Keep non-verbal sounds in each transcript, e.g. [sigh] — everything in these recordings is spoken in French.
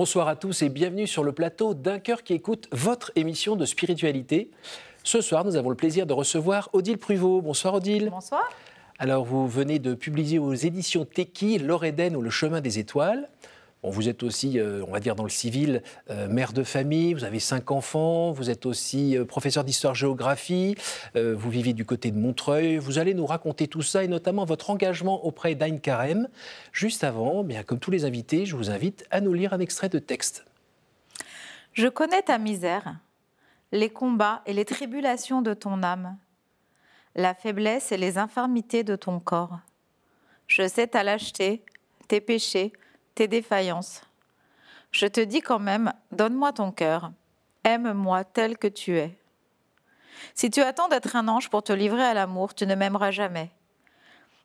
Bonsoir à tous et bienvenue sur le plateau d'un cœur qui écoute votre émission de spiritualité. Ce soir, nous avons le plaisir de recevoir Odile Pruvot. Bonsoir Odile. Bonsoir. Alors, vous venez de publier aux éditions Teki L'Oréden ou Le Chemin des Étoiles vous êtes aussi, euh, on va dire, dans le civil, euh, mère de famille, vous avez cinq enfants, vous êtes aussi euh, professeur d'histoire-géographie, vous vivez du côté de Montreuil. Vous allez nous raconter tout ça et notamment votre engagement auprès d'Ain Karem. Juste avant, bien, comme tous les invités, je vous invite à nous lire un extrait de texte. Je connais ta misère, les combats et les tribulations de ton âme, la faiblesse et les infirmités de ton corps. Je sais ta lâcheté, tes péchés, tes défaillances. Je te dis quand même, donne-moi ton cœur, aime-moi tel que tu es. Si tu attends d'être un ange pour te livrer à l'amour, tu ne m'aimeras jamais.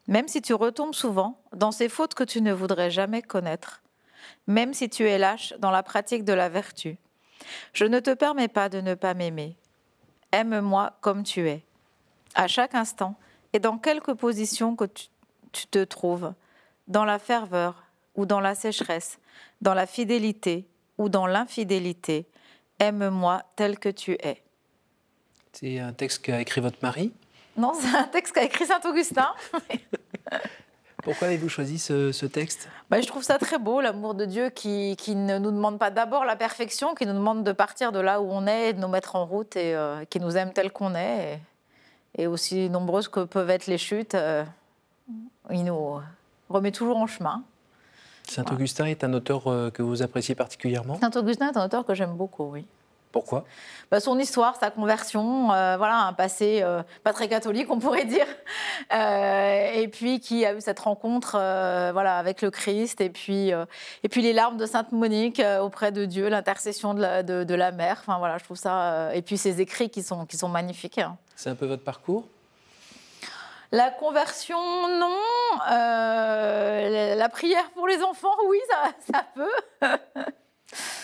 Même si tu retombes souvent dans ces fautes que tu ne voudrais jamais connaître, même si tu es lâche dans la pratique de la vertu, je ne te permets pas de ne pas m'aimer. Aime-moi comme tu es, à chaque instant et dans quelque position que tu, tu te trouves, dans la ferveur, ou dans la sécheresse, dans la fidélité ou dans l'infidélité, aime-moi tel que tu es. C'est un texte qu'a écrit votre mari? Non, c'est un texte qu'a écrit Saint Augustin. [laughs] Pourquoi avez-vous choisi ce, texte? Ben, Je trouve ça très beau, l'amour de Dieu qui, qui, ne nous demande pas d'abord la perfection, qui nous demande de partir de là où on est et de nous mettre en route et euh, qui nous aime tel qu'on est. Et, aussi nombreuses que peuvent être les chutes, euh, il nous remet toujours en chemin. Saint-Augustin est un auteur euh, que vous appréciez particulièrement? Saint-Augustin est un auteur que j'aime beaucoup, oui. Pourquoi? Bah, Son histoire, sa conversion, euh, voilà, un passé euh, pas très catholique, on pourrait dire, et puis qui a eu cette rencontre voilà, avec le Christ, et puis, et puis les larmes de Sainte Monique auprès de Dieu, l'intercession de la, de, la mère, enfin, voilà, je trouve ça, et puis ses écrits qui sont, qui sont magnifiques. Hein. C'est un peu votre parcours? La conversion, non. Euh, la prière pour les enfants, oui, ça, peut. [laughs]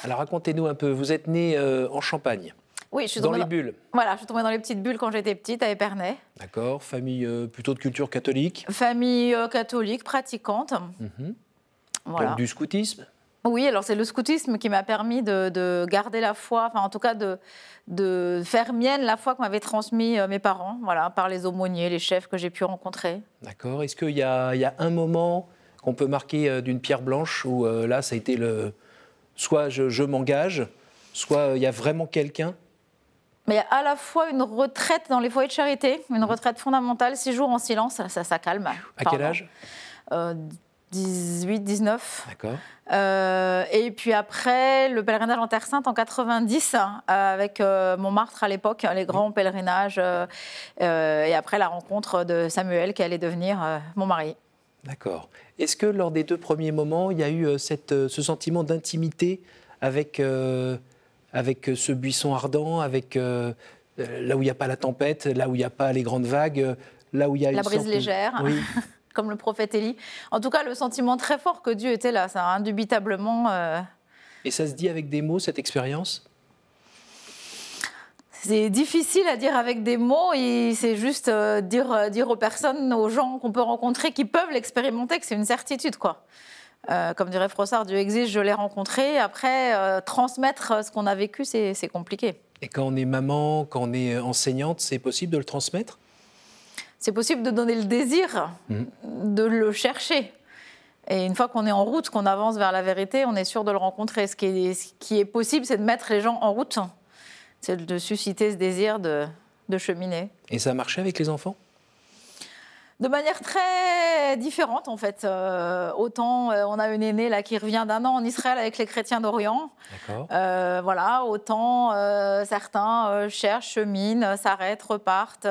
Alors racontez-nous un peu. Vous êtes né euh, en Champagne. Oui, je suis dans les bulles. Voilà, je suis tombée dans les petites bulles quand j'étais petite à Épernay. D'accord. Famille euh, plutôt de culture catholique. Famille catholique, pratiquante. Mhm. Donc du scoutisme. Oui, alors c'est le scoutisme qui m'a permis de, garder la foi, enfin en tout cas de, de faire mienne la foi que m'avaient transmis euh, mes parents, voilà, par les aumôniers, les chefs que j'ai pu rencontrer. D'accord. Est-ce qu'il y, y, a un moment qu'on peut marquer euh, d'une pierre blanche où euh, là, ça a été le. Soit je, m'engage, soit il y a vraiment quelqu'un mais il y a à la fois une retraite dans les foyers de charité, une retraite fondamentale, six jours en silence, ça, ça, calme. À quel âge? 18, 19. D'accord. Euh, et puis après, le pèlerinage en Terre Sainte en 90, euh, avec euh, Montmartre à l'époque, les grands pèlerinages. et après, la rencontre de Samuel qui allait devenir mon mari. D'accord. Est-ce que lors des deux premiers moments, il y a eu cette, ce sentiment d'intimité avec, avec ce buisson ardent, avec là où il n'y a pas la tempête, là où il n'y a pas les grandes vagues, là où il y a la brise légère oui. [laughs] comme le prophète Élie. En tout cas, le sentiment très fort que Dieu était là, ça, indubitablement. Euh, Et ça se dit avec des mots, cette expérience? C'est difficile à dire avec des mots et c'est juste euh, dire, euh, dire aux personnes, aux gens qu'on peut rencontrer, qui peuvent l'expérimenter, que c'est une certitude. quoi. comme dirait Frossard, Dieu existe, je l'ai rencontré. Après, transmettre ce qu'on a vécu, c'est compliqué. Et quand on est maman, quand on est enseignante, c'est possible de le transmettre? C'est possible de donner le désir mm. de le chercher. Et une fois qu'on est en route, qu'on avance vers la vérité, on est sûr de le rencontrer. Ce qui est, ce qui est possible, c'est de mettre les gens en route. C'est de susciter ce désir de, de cheminer. Et ça a marché avec les enfants? De manière très différente en fait. Euh, autant euh, on a une aînée là qui revient d'un an en Israël avec les chrétiens d'Orient. Euh, voilà, autant certains cherchent, cheminent, s'arrêtent, repartent,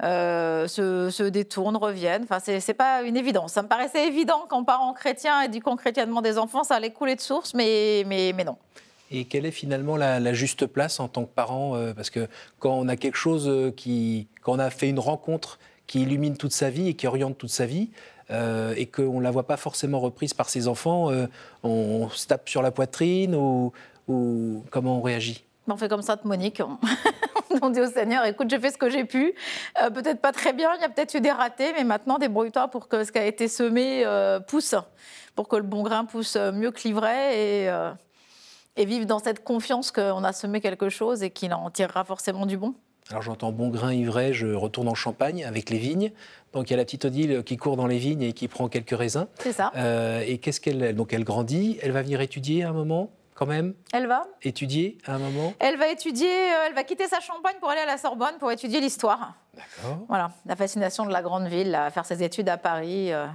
se, se, détournent, reviennent. Enfin, c'est pas une évidence. Ça me paraissait évident qu'en parent chrétien et du chrétiennement des enfants, ça allait couler de source, mais, mais, mais non. Et quelle est finalement la, juste place en tant que parent Parce que quand on a quelque chose qui. Quand on a fait une rencontre qui illumine toute sa vie et qui oriente toute sa vie, euh, et qu'on ne la voit pas forcément reprise par ses enfants, euh, on, se tape sur la poitrine ou, comment on réagit? On fait comme de Monique. [laughs] On, dit au Seigneur, écoute, j'ai fait ce que j'ai pu. Euh, peut-être pas très bien, il y a peut-être eu des ratés, mais maintenant, débrouille-toi pour que ce qui a été semé pousse, pour que le bon grain pousse mieux que l'ivraie. Et, et vivre dans cette confiance qu'on a semé quelque chose et qu'il en tirera forcément du bon. Alors j'entends bon grain ivret, je retourne en Champagne avec les vignes. Donc il y a la petite Odile qui court dans les vignes et qui prend quelques raisins. C'est ça. Euh, et qu'est-ce qu'elle donc elle grandit, elle va venir étudier à un moment quand même? Elle va étudier à un moment? Elle va étudier, euh, elle va quitter sa Champagne pour aller à la Sorbonne pour étudier l'histoire. D'accord. Voilà, la fascination de la grande ville, à faire ses études à Paris. Euh.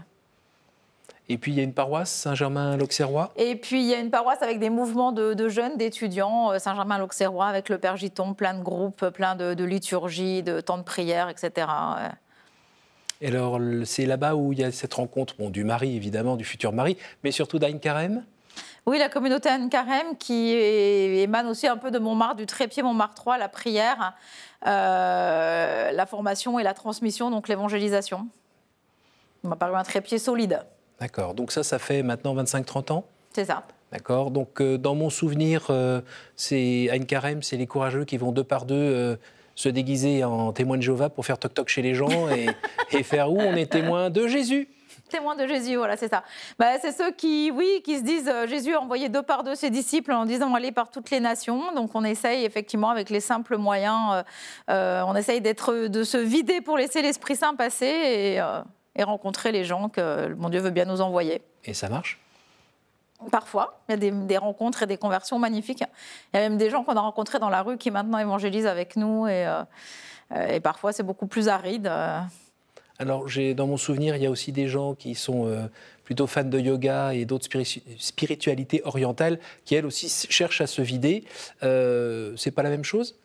Et puis il y a une paroisse, Saint-Germain-l'Auxerrois? Et puis il y a une paroisse avec des mouvements de, jeunes, d'étudiants, euh, Saint-Germain-l'Auxerrois, avec le Père Giton, plein de groupes, plein de, liturgies, de temps de prière, etc. Et alors c'est là-bas où il y a cette rencontre bon, du mari, évidemment, du futur mari, mais surtout d'Aïn Carême oui, la communauté Anne Carême qui émane aussi un peu de Montmartre, du trépied Montmartre 3, la prière, euh, la formation et la transmission, donc l'évangélisation. On m'a paru un trépied solide. D'accord. Donc ça, ça fait maintenant 25-30 ans? C'est ça. D'accord. Donc euh, dans mon souvenir, euh, c'est Anne Carême, c'est les courageux qui vont deux par deux se déguiser en témoin de Jéhovah pour faire toc-toc chez les gens et, [laughs] et faire où? On est témoin de Jésus témoins de Jésus, voilà, c'est ça. Bah, c'est ceux qui, oui, qui se disent euh, Jésus a envoyé deux par deux ses disciples en disant allez par toutes les nations. Donc on essaye effectivement avec les simples moyens, euh, euh, on essaye d'être, de se vider pour laisser l'Esprit Saint passer et, et rencontrer les gens que mon Dieu veut bien nous envoyer. Et ça marche? Parfois, il y a des, des, rencontres et des conversions magnifiques. Il y a même des gens qu'on a rencontrés dans la rue qui maintenant évangélisent avec nous et, et parfois c'est beaucoup plus aride. Alors, dans mon souvenir, il y a aussi des gens qui sont euh, plutôt fans de yoga et d'autres spiritualités orientales qui, elles aussi, cherchent à se vider. Euh, c'est pas la même chose?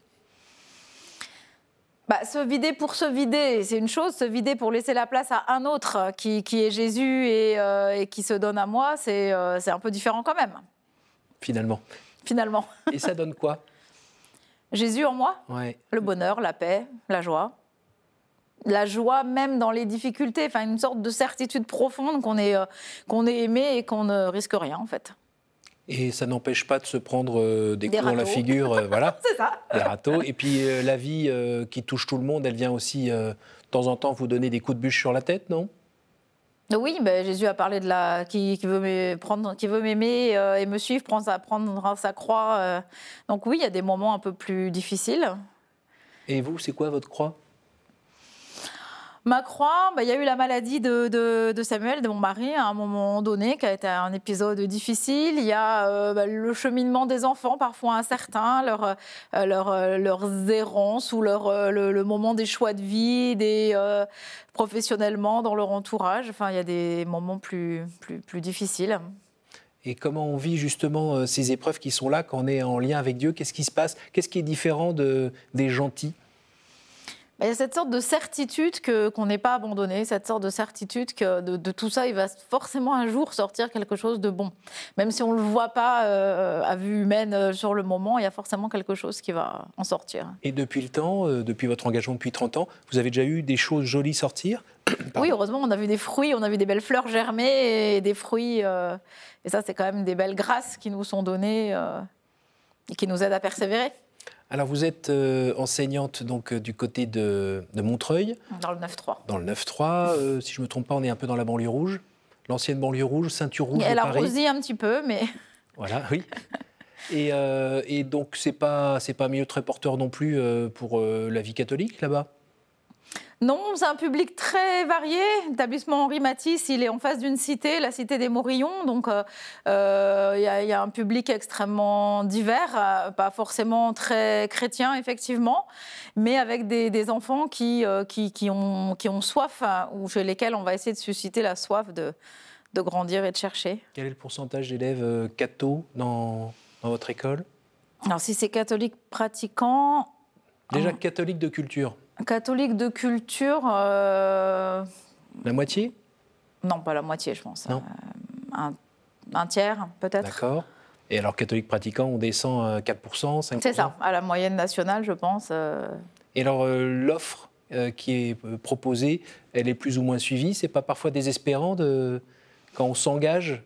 Bah, se vider pour se vider, c'est une chose. Se vider pour laisser la place à un autre qui, est Jésus euh, et, qui se donne à moi, c'est un peu différent quand même. Finalement. Finalement. Et ça donne quoi? Jésus en moi? Ouais. Le bonheur, la paix, la joie la joie même dans les difficultés, enfin une sorte de certitude profonde qu'on est, euh, qu'on est aimé et qu'on ne risque rien en fait. Et ça n'empêche pas de se prendre euh, des, coups dans la figure, euh, voilà. [laughs] C'est ça. Des râteaux. Et puis la vie qui touche tout le monde, elle vient aussi de temps en temps vous donner des coups de bûche sur la tête, non? Oui, ben, Jésus a parlé de la qui, veut prendre, qui veut m'aimer et me suivre, sa, prendre sa croix. donc oui, il y a des moments un peu plus difficiles. Et vous, c'est quoi votre croix? Ma croix, bah, il y a eu la maladie de, Samuel, de mon mari, à un moment donné, qui a été un épisode difficile. Il y a euh, bah, le cheminement des enfants, parfois incertain, leur, euh, euh, leurs errances ou le, moment des choix de vie, des, professionnellement, dans leur entourage. Enfin, il y a des moments plus, plus, difficiles. Et comment on vit justement ces épreuves qui sont là quand on est en lien avec Dieu? Qu'est-ce qui se passe? Qu'est-ce qui est différent de, des gentils? Il y a cette sorte de certitude que, qu'on n'est pas abandonné, cette sorte de certitude que de, tout ça, il va forcément un jour sortir quelque chose de bon. Même si on ne le voit pas euh, à vue humaine euh, sur le moment, il y a forcément quelque chose qui va en sortir. Et depuis le temps, euh, depuis votre engagement depuis 30 ans, vous avez déjà eu des choses jolies sortir? [coughs] Oui, heureusement, on a vu des fruits, on a vu des belles fleurs germer et des fruits. et ça, c'est quand même des belles grâces qui nous sont données et qui nous aident à persévérer. Alors vous êtes euh, enseignante donc euh, du côté de, Montreuil. Dans le 9-3. Dans le 9-3. Euh, si je ne me trompe pas, on est un peu dans la banlieue rouge. L'ancienne banlieue rouge, ceinture rouge. Elle a un petit peu, mais. [laughs] Voilà, oui. Et, et donc c'est pas c'est pas mieux très porteur non plus pour la vie catholique là-bas? Non, c'est un public très varié. L'établissement Henri Matisse, il est en face d'une cité, la cité des Morillons. Donc, euh, euh, il y, a un public extrêmement divers, euh, pas forcément très chrétien, effectivement, mais avec des, enfants qui, qui, ont, qui ont soif, hein, ou chez lesquels on va essayer de susciter la soif de, de grandir et de chercher. Quel est le pourcentage d'élèves cathos dans, dans votre école? Alors, si c'est catholique pratiquant. Déjà catholique de culture Catholique de culture. Euh, la moitié? Non, pas la moitié, je pense. Euh, un, tiers, peut-être. D'accord. Et alors, catholique pratiquant, on descend à 4%, 5%. C'est ça, à la moyenne nationale, je pense. Euh. Et alors, l'offre qui est proposée, elle est plus ou moins suivie? C'est pas parfois désespérant de, quand on s'engage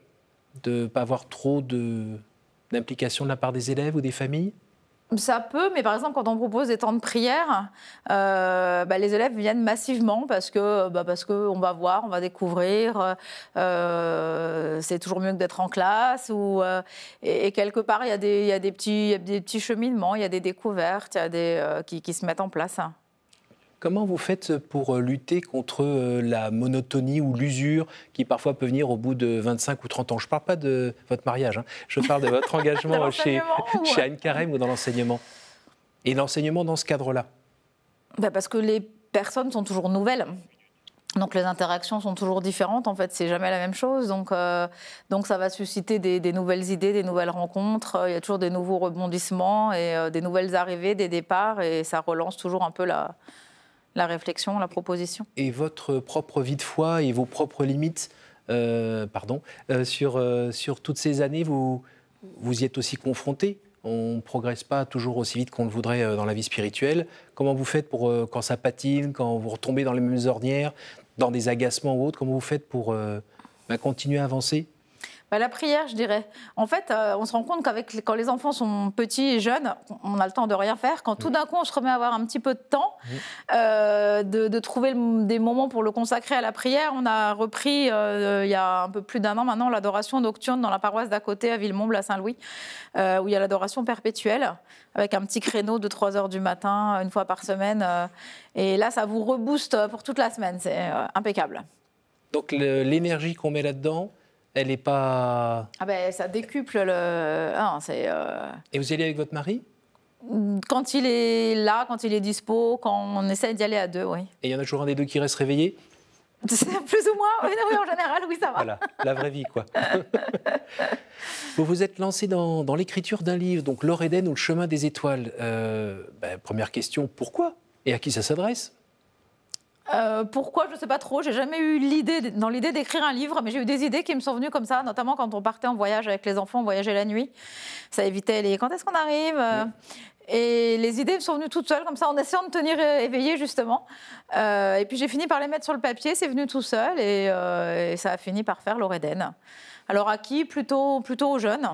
de ne pas avoir trop d'implication de la part des élèves ou des familles? Ça peut, mais par exemple, quand on propose des temps de prière, euh, bah, les élèves viennent massivement parce que bah, parce qu'on va voir, on va découvrir. Euh, c'est toujours mieux que d'être en classe. Ou, euh, et, quelque part, il y, a des, y, a des petits, cheminements, il y a des découvertes y a des, qui, qui se mettent en place. Comment vous faites pour lutter contre la monotonie ou l'usure qui parfois peut venir au bout de 25 ou 30 ans? Je ne parle pas de votre mariage, hein. je parle de votre [laughs] engagement chez, chez Anne Carême ou dans l'enseignement. Et l'enseignement dans ce cadre-là? Bah Parce que les personnes sont toujours nouvelles. Donc les interactions sont toujours différentes, en fait, c'est jamais la même chose. Donc, euh, donc ça va susciter des, nouvelles idées, des nouvelles rencontres. Il y a toujours des nouveaux rebondissements et euh, des nouvelles arrivées, des départs, et ça relance toujours un peu la, la réflexion, la proposition. Et votre propre vie de foi et vos propres limites, euh, pardon, euh, sur, euh, sur toutes ces années, vous, vous y êtes aussi confronté? On ne progresse pas toujours aussi vite qu'on le voudrait dans la vie spirituelle. Comment vous faites pour, quand ça patine, quand vous retombez dans les mêmes ornières, dans des agacements ou autres, comment vous faites pour bah, continuer à avancer? Bah, la prière, je dirais. En fait, euh, on se rend compte qu'avec quand les enfants sont petits et jeunes, on a le temps de rien faire. Quand tout d'un coup, on se remet à avoir un petit peu de temps, euh, de, trouver des moments pour le consacrer à la prière, on a repris euh, il y a un peu plus d'un an maintenant l'adoration nocturne dans la paroisse d'à côté à Villemomble à Saint-Louis, où il y a l'adoration perpétuelle avec un petit créneau de 3 heures du matin une fois par semaine. et là, ça vous rebooste pour toute la semaine. C'est impeccable. Donc l'énergie qu'on met là-dedans, elle n'est pas. Ah ben, ça décuple le. Ah, euh, Et vous y allez avec votre mari? Quand il est là, quand il est dispo, quand on essaie d'y aller à deux, oui. Et il y en a toujours un des deux qui reste réveillé? [laughs] Plus ou moins, oui, en général, oui, ça va. Voilà, la vraie vie, quoi. [laughs] vous vous êtes lancé dans, l'écriture d'un livre, donc L'Or ou Le chemin des étoiles. Euh, ben, première question, pourquoi? Et à qui ça s'adresse? Euh, pourquoi Je ne sais pas trop. J'ai jamais eu l'idée, dans l'idée d'écrire un livre, mais j'ai eu des idées qui me sont venues comme ça, notamment quand on partait en voyage avec les enfants, on voyageait la nuit. Ça évitait les quand est-ce qu'on arrive euh, Et les idées me sont venues toutes seules, comme ça, en essayant de tenir éveillé, justement. Euh, et puis j'ai fini par les mettre sur le papier, c'est venu tout seul, et, ça a fini par faire l'Oréden. Alors à qui? Plutôt, plutôt aux jeunes.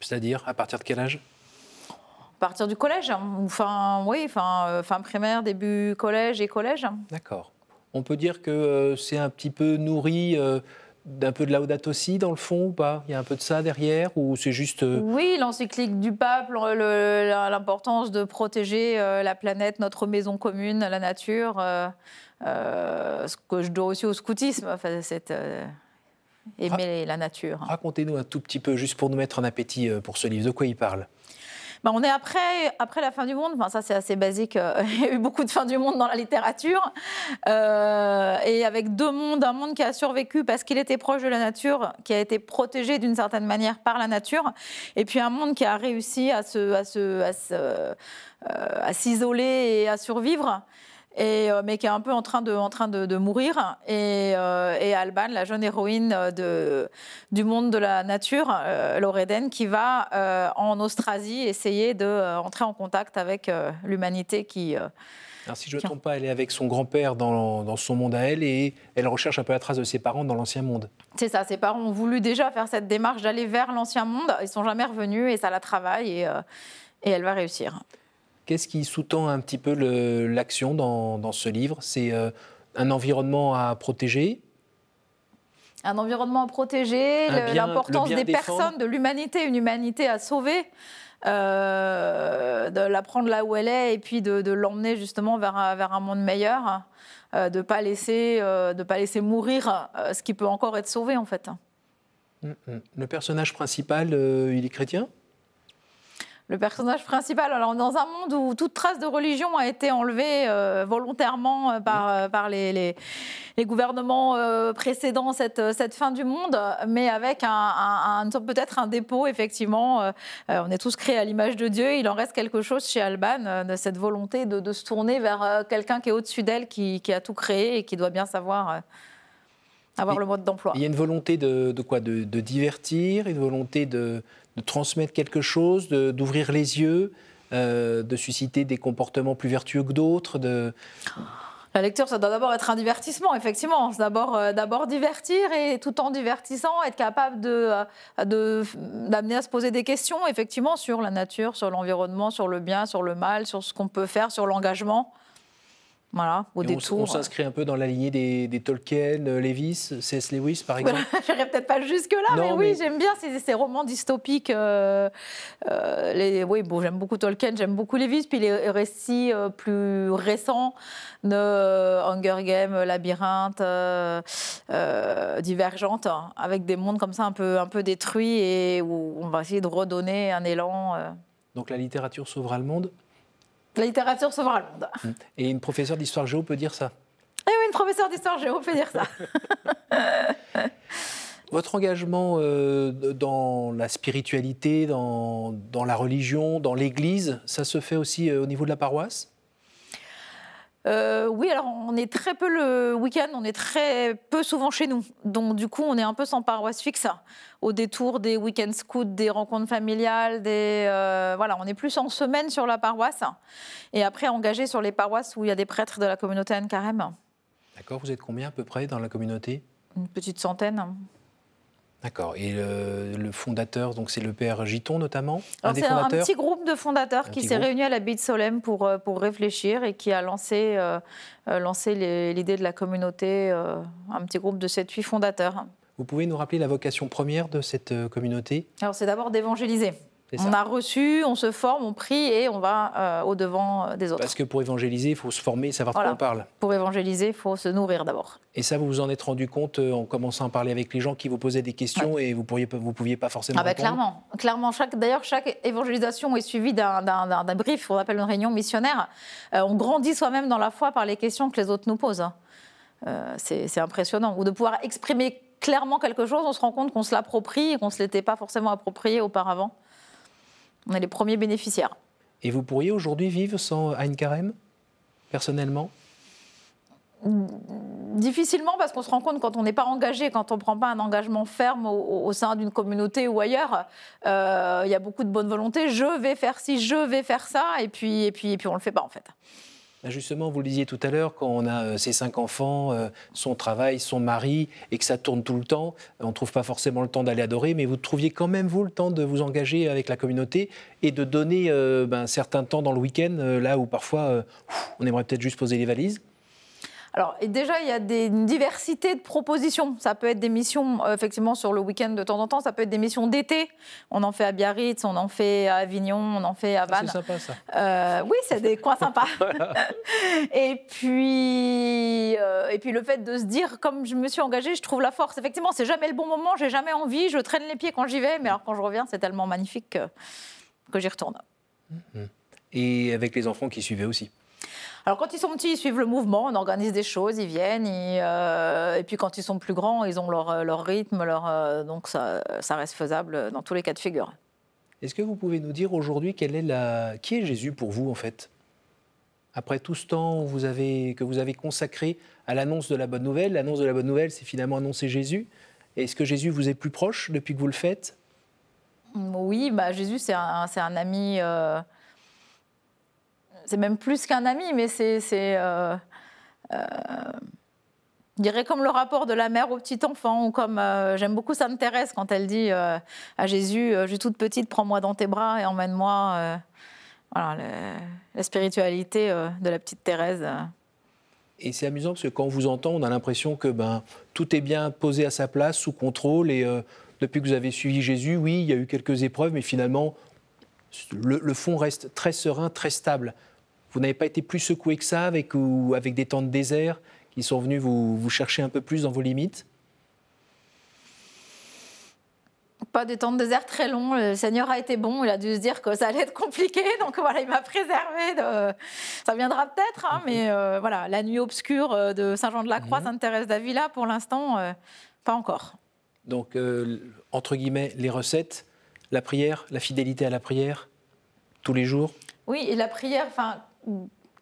C'est-à-dire, à partir de quel âge? Partir du collège, hein, fin, oui, fin, euh, fin primaire, début collège et collège. D'accord. On peut dire que euh, c'est un petit peu nourri euh, d'un peu de Laudato aussi dans le fond ou pas? Il y a un peu de ça derrière ou c'est juste Oui, l'encyclique du pape, l'importance de protéger la planète, notre maison commune, la nature, ce que je dois aussi au scoutisme, enfin, c'est aimer la nature. Racontez-nous un tout petit peu, juste pour nous mettre en appétit pour ce livre. De quoi il parle? Bah, on est après, après la fin du monde. Enfin, ça, c'est assez basique. Euh, [laughs] il y a eu beaucoup de fin du monde dans la littérature. Euh, et avec deux mondes, un monde qui a survécu parce qu'il était proche de la nature, qui a été protégé d'une certaine manière par la nature, et puis un monde qui a réussi à se, à se, à euh, à s'isoler et à survivre et, euh, mais qui est un peu en train de, en train de, mourir. Et, euh, et, Alban, la jeune héroïne de, du monde de la nature, euh, Loréden, qui va en Austrasie essayer de entrer en contact avec l'humanité qui... Alors, si je ne me trompe pas, elle est avec son grand-père dans, dans, son monde à elle et elle recherche un peu la trace de ses parents dans l'ancien monde. C'est ça, ses parents ont voulu déjà faire cette démarche d'aller vers l'ancien monde. Ils sont jamais revenus et ça la travaille et, et elle va réussir. Qu'est-ce qui sous-tend un petit peu l'action dans, ce livre? C'est euh, un environnement à protéger? Un environnement à protéger, l'importance des personnes, de l'humanité, une humanité à sauver, euh, de la prendre là où elle est et puis de, l'emmener justement vers un, vers un monde meilleur, euh, de ne pas, laisser, pas laisser mourir ce qui peut encore être sauvé en fait. Hum, hum. Le personnage principal, il est chrétien? Le personnage principal. Alors, dans un monde où toute trace de religion a été enlevée euh, volontairement euh, par, euh, par les, les, gouvernements précédents, cette, cette, fin du monde, mais avec un, peut-être un dépôt, effectivement. on est tous créés à l'image de Dieu. Il en reste quelque chose chez Alban, de cette volonté de, se tourner vers quelqu'un qui est au-dessus d'elle, qui, qui, a tout créé et qui doit bien savoir avoir le mode d'emploi. Il y a une volonté de, de quoi? De, de, divertir, une volonté de, de transmettre quelque chose, d'ouvrir les yeux, euh, de susciter des comportements plus vertueux que d'autres de... La lecture, ça doit d'abord être un divertissement, effectivement. D'abord, euh, d'abord divertir et tout en divertissant, être capable de, de, d'amener à se poser des questions, effectivement, sur la nature, sur l'environnement, sur le bien, sur le mal, sur ce qu'on peut faire, sur l'engagement. Voilà, au détour. On, s'inscrit un peu dans la lignée des, Tolkien, euh, Lewis, C.S. Lewis, par exemple [laughs] Je n'irai peut-être pas jusque-là, mais oui, j'aime bien ces, romans dystopiques. Euh, euh, les, oui, bon, j'aime beaucoup Tolkien, j'aime beaucoup Lewis, puis les récits plus récents de Hunger Games, Labyrinthe, Divergente, hein, avec des mondes comme ça un peu, un peu détruits et où on va essayer de redonner un élan. Donc la littérature sauvera le monde la littérature sauvera le monde. Mmh. Et une professeure d'histoire géo peut dire ça Eh oui, une professeure d'histoire géo peut dire ça. [laughs] [laughs] Votre engagement euh, dans la spiritualité, dans, dans la religion, dans l'Église, ça se fait aussi euh, au niveau de la paroisse? Euh, oui, alors on est très peu le week-end, on est très peu souvent chez nous. Donc du coup, on est un peu sans paroisse fixe, au détour des week-ends scouts, des rencontres familiales, des euh, voilà, on est plus en semaine sur la paroisse et après engagé sur les paroisses où il y a des prêtres de la communauté Anne Carême. D'accord, vous êtes combien à peu près dans la communauté? Une petite centaine. D'accord. Et le, fondateur, donc c'est le père Giton notamment C'est un petit groupe de fondateurs qui s'est réuni à l'abbaye de Solem pour, euh, pour réfléchir et qui a lancé, euh, euh, lancé l'idée de la communauté, un petit groupe de 7-8 fondateurs. Vous pouvez nous rappeler la vocation première de cette communauté? Alors c'est d'abord d'évangéliser. On a reçu, on se forme, on prie et on va euh, au-devant euh, des autres. Parce que pour évangéliser, il faut se former, savoir de quoi on parle. Pour évangéliser, il faut se nourrir d'abord. Et ça, vous vous en êtes rendu compte euh, en commençant à parler avec les gens qui vous posasaient des questions et vous ne pourriez, vous pouviez pas forcément ah bah, Clairement. clairement chaque, D'ailleurs, chaque évangélisation est suivie d'un brief, on appelle une réunion missionnaire. on grandit soi-même dans la foi par les questions que les autres nous posent. C'est impressionnant. Ou de pouvoir exprimer clairement quelque chose, on se rend compte qu'on se l'approprie et qu'on ne se l'était pas forcément approprié auparavant. On est les premiers bénéficiaires. Et vous pourriez aujourd'hui vivre sans Ein Karem, personnellement? Difficilement parce qu'on se rend compte quand on n'est pas engagé, quand on ne prend pas un engagement ferme au, sein d'une communauté ou ailleurs, euh, il y a beaucoup de bonne volonté. Je vais faire ci, je vais faire ça, et puis, et puis, et puis on ne le fait pas en fait. Bah, justement, vous le disiez tout à l'heure, quand on a euh, ses cinq enfants, euh, son travail, son mari, et que ça tourne tout le temps, on ne trouve pas forcément le temps d'aller adorer, mais vous trouviez quand même, vous, le temps de vous engager avec la communauté et de donner euh, ben, un certain temps dans le week-end, là où parfois on aimerait peut-être juste poser les valises alors, déjà, il y a des, une diversité de propositions. Ça peut être des missions, euh, effectivement, sur le week-end de temps en temps. Ça peut être des missions d'été. On en fait à Biarritz, on en fait à Avignon, on en fait à Vannes. c'est sympa, ça. Euh, oui, c'est des coins sympas. [laughs] [laughs] et, puis, euh, et puis, le fait de se dire, comme je me suis engagée, je trouve la force. Effectivement, c'est jamais le bon moment, j'ai jamais envie, je traîne les pieds quand j'y vais. Mais alors, quand je reviens, c'est tellement magnifique que, que j'y retourne. Mmh. Et avec les enfants qui suivaient aussi alors quand ils sont petits, ils suivent le mouvement, on organise des choses, ils viennent, euh, et puis quand ils sont plus grands, ils ont leur, euh, leur rythme, leur, euh, donc ça, ça, reste faisable dans tous les cas de figure. Est-ce que vous pouvez nous dire aujourd'hui quelle est la... qui est Jésus pour vous en fait? Après tout ce temps vous avez... que vous avez consacré à l'annonce de la bonne nouvelle, l'annonce de la bonne nouvelle, c'est finalement annoncer Jésus. Est-ce que Jésus vous est plus proche depuis que vous le faites? Oui, bah, Jésus c'est un, un, ami c'est même plus qu'un ami, mais c'est. Euh, euh, je dirais comme le rapport de la mère au petit enfant, ou comme euh, j'aime beaucoup Sainte Thérèse quand elle dit à Jésus Je suis toute petite, prends-moi dans tes bras et emmène-moi. voilà, la spiritualité de la petite Thérèse. Et c'est amusant parce que quand on vous entend, on a l'impression que ben, tout est bien posé à sa place, sous contrôle. Et depuis que vous avez suivi Jésus, oui, il y a eu quelques épreuves, mais finalement, le fond reste très serein, très stable. Vous n'avez pas été plus secoué que ça avec, ou avec des temps de désert qui sont venus vous, vous chercher un peu plus dans vos limites? Pas des temps de désert très longs. Le Seigneur a été bon. Il a dû se dire que ça allait être compliqué. [laughs] Donc voilà, il m'a préservé. De... Ça viendra peut-être, hein, mais euh, voilà, la nuit obscure euh, de Saint-Jean-de-la-Croix, mhm. Sainte-Thérèse d'Avila, pour l'instant, euh, pas encore. Donc, entre guillemets, les recettes, la prière, la fidélité à la prière, tous les jours? Oui, et la prière, enfin,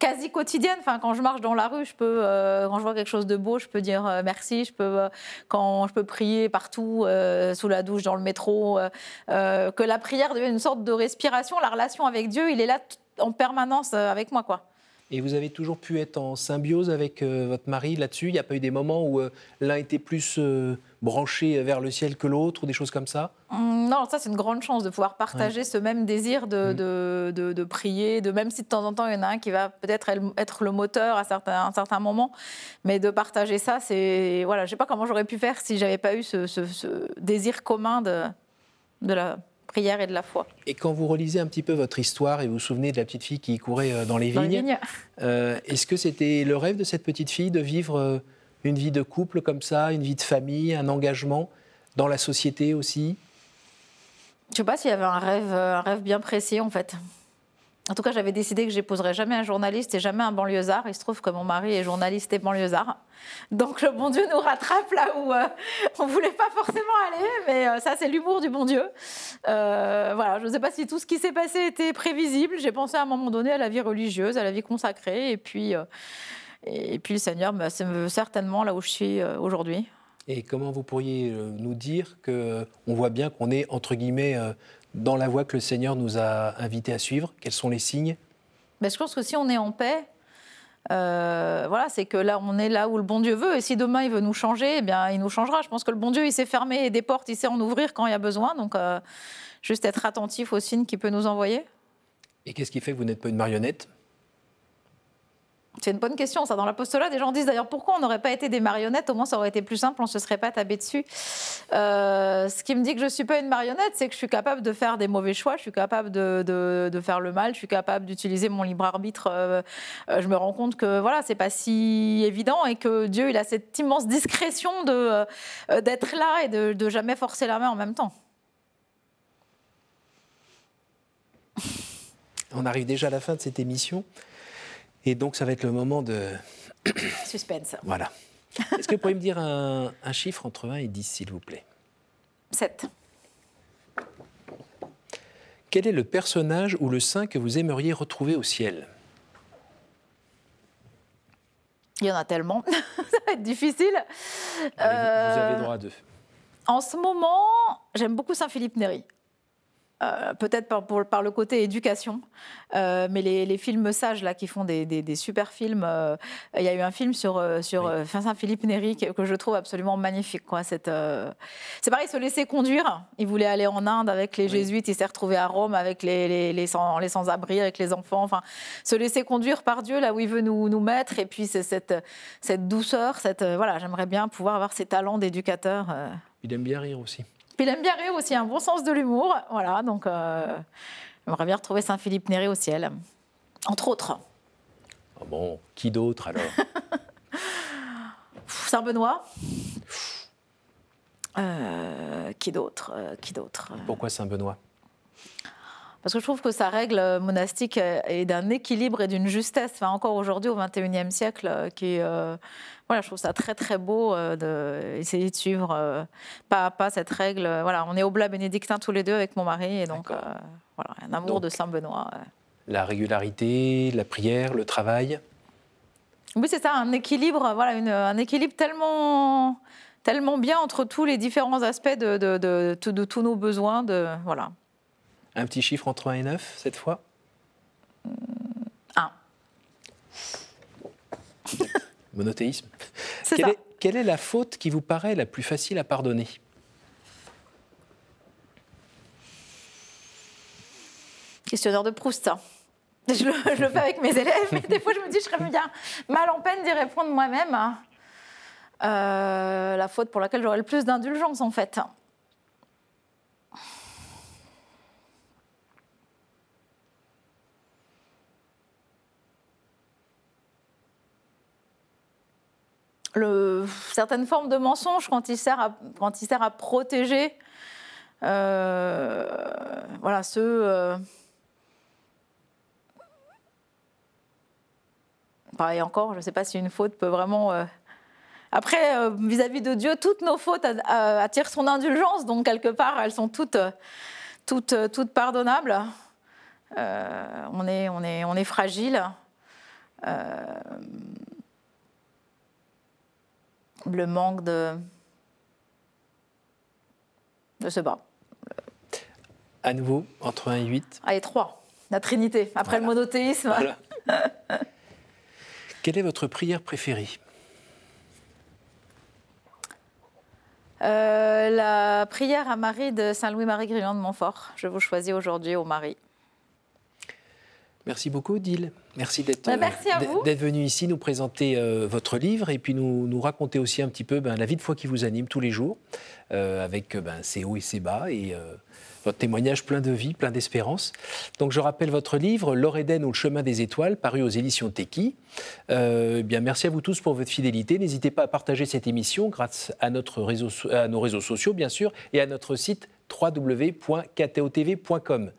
quasi quotidienne. Enfin, quand je marche dans la rue, je peux, euh, quand je vois quelque chose de beau, je peux dire euh, merci. Je peux, euh, quand je peux prier partout, sous la douche, dans le métro, que la prière devienne une sorte de respiration. La relation avec Dieu, il est là en permanence avec moi, quoi. Et vous avez toujours pu être en symbiose avec euh, votre mari là-dessus? Il n'y a pas eu des moments où euh, l'un était plus euh, branché vers le ciel que l'autre ou des choses comme ça? Hum, Non, ça c'est une grande chance de pouvoir partager ce même désir de, Mm. de, de- de prier, de même si de temps en temps il y en a un qui va peut-être être le moteur à certains, un certain moment, mais de partager ça, c'est voilà, je sais pas comment j'aurais pu faire si j'avais pas eu ce, ce- ce désir commun de, de la prière et de la foi. Et quand vous relisez un petit peu votre histoire et vous vous souvenez de la petite fille qui courait euh, dans les vignes, vignes. euh, est-ce que c'était le rêve de cette petite fille de vivre euh, une vie de couple comme ça, une vie de famille, un engagement dans la société aussi? Je sais pas s'il y avait un rêve, un rêve bien précis en fait. En tout cas, j'avais décidé que j'épouserais jamais un journaliste et jamais un banlieusard. Il se trouve que mon mari est journaliste et banlieusard. Donc le bon Dieu nous rattrape là où euh, on voulait pas forcément aller, mais euh, ça c'est l'humour du bon Dieu. Euh, voilà, je ne sais pas si tout ce qui s'est passé était prévisible. J'ai pensé à un moment donné à la vie religieuse, à la vie consacrée, et puis et puis le Seigneur me me- certainement là où je suis aujourd'hui. Et comment vous pourriez nous dire que on voit bien qu'on est entre guillemets dans la voie que le Seigneur nous a invités à suivre Quels sont les signes? Ben, je pense que si on est en paix, euh, voilà, c'est que là, on est là où le bon Dieu veut. Et si demain, il veut nous changer, eh bien, il nous changera. Je pense que le bon Dieu, il sait fermer des portes, il sait en ouvrir quand il y a besoin. Donc, euh, juste être attentif aux signes qu'il peut nous envoyer. Et qu'est-ce qui fait que vous n'êtes pas une marionnette? C'est une bonne question, ça. Dans l'apostolat, des gens disent d'ailleurs pourquoi on n'aurait pas été des marionnettes, au moins ça aurait été plus simple, on ne se serait pas tapé dessus. Euh, ce qui me dit que je ne suis pas une marionnette, c'est que je suis capable de faire des mauvais choix, je suis capable de, de- faire le mal, je suis capable d'utiliser mon libre arbitre. Euh, euh, je me rends compte que voilà, c'est pas si évident et que Dieu, il a cette immense discrétion de, d'être là et de, de jamais forcer la main en même temps. On arrive déjà à la fin de cette émission. Et donc, ça va être le moment de. [coughs] Suspense. Voilà. Est-ce que vous pourriez me dire un, un chiffre entre 1 et 10, s'il vous plaît? 7. Quel est le personnage ou le saint que vous aimeriez retrouver au ciel? Il y en a tellement. [laughs] ça va être difficile. Allez, vous- Vous avez Euh, droit à deux. En ce moment, j'aime beaucoup Saint-Philippe Néry. Euh, Peut-être par, pour- par le côté éducation, Euh, mais les, les films sages là qui font des, des- des super films. euh, Il y a eu un film sur sur Oui. Saint-Philippe Néry que, que je trouve absolument magnifique. quoi. Cette, C'est pareil, se laisser conduire. Il voulait aller en Inde avec les Oui. jésuites, il s'est retrouvé à Rome avec les, les, les sans, les sans-abri, avec les enfants. Enfin, se laisser conduire par Dieu là où il veut nous, nous mettre. Et puis c'est cette, cette douceur, cette voilà, j'aimerais bien pouvoir avoir ces talents d'éducateur. Il aime bien rire aussi. Puis il aime bien rire aussi, un bon sens de l'humour. Voilà, donc euh, j'aimerais bien retrouver Saint-Philippe Néré au ciel. Entre autres, Ah bon, qui d'autre alors? [laughs] Saint-Benoît. Euh, qui d'autre Euh, Qui d'autre? Pourquoi Saint-Benoît Parce que je trouve que sa règle monastique est d'un équilibre et d'une justesse, enfin, encore aujourd'hui au XXIe siècle, euh, qui euh, voilà, je trouve ça très très beau euh, d'essayer de suivre euh, pas à pas cette règle. Voilà, on est oblat bénédictin tous les deux avec mon mari, et donc euh, voilà, un amour Donc- de Saint Benoît. euh. La régularité, la prière, le travail Oui, c'est ça, un équilibre, voilà, une- un équilibre tellement, tellement bien entre tous les différents aspects de- de- de tous nos besoins. De, voilà. Un petit chiffre entre 1 et 9 cette fois Un. [laughs] Monothéisme. C'est Quelle ça. est, quelle est la faute qui vous paraît la plus facile à pardonner? Questionnaire de Proust. ça. Je le, je le fais avec mes élèves, mais des fois je me dis je serais bien mal en peine d'y répondre moi-même. hein. Euh, la faute pour laquelle j'aurais le plus d'indulgence en fait. Certaines formes de mensonges quand il sert à, quand à protéger euh, voilà, ceux. euh, pareil encore, je ne sais pas si une faute peut vraiment. euh, Après, vis-à-vis de Dieu, toutes nos fautes attirent son indulgence, donc quelque part, elles sont toutes, toutes, toutes pardonnables. On, est, on, est, on est fragile. Le manque de. Je sais pas. À nouveau, entre 1 et 8 Allez, trois. La Trinité. Après le monothéisme. Voilà. [laughs] Quelle est votre prière préférée? Euh, la prière à Marie de Saint-Louis-Marie Grillon de Montfort. Je vous choisis aujourd'hui au Marie. Merci beaucoup, Odile. Merci d'être Ben, vous. d'être venu ici nous présenter euh, votre livre et puis nous, nous raconter aussi un petit peu ben, la vie de foi qui vous anime tous les jours, euh, avec euh, ben, ses hauts et ses bas et euh, votre témoignage plein de vie, plein d'espérance. Donc je rappelle votre livre L'Oréden ou le chemin des étoiles, paru aux éditions Teki. Euh, eh bien, merci à vous tous pour votre fidélité. N'hésitez pas à partager cette émission grâce à, notre réseau, so- à nos réseaux sociaux, bien sûr, et à notre site www.ktotv.com.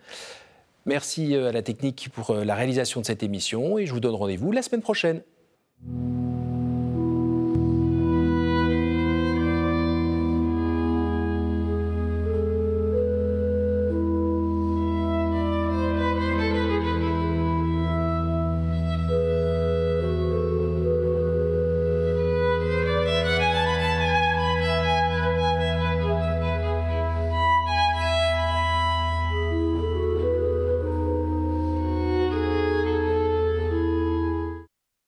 Merci euh, à la technique pour euh, la réalisation de cette émission et je vous donne rendez-vous la semaine prochaine.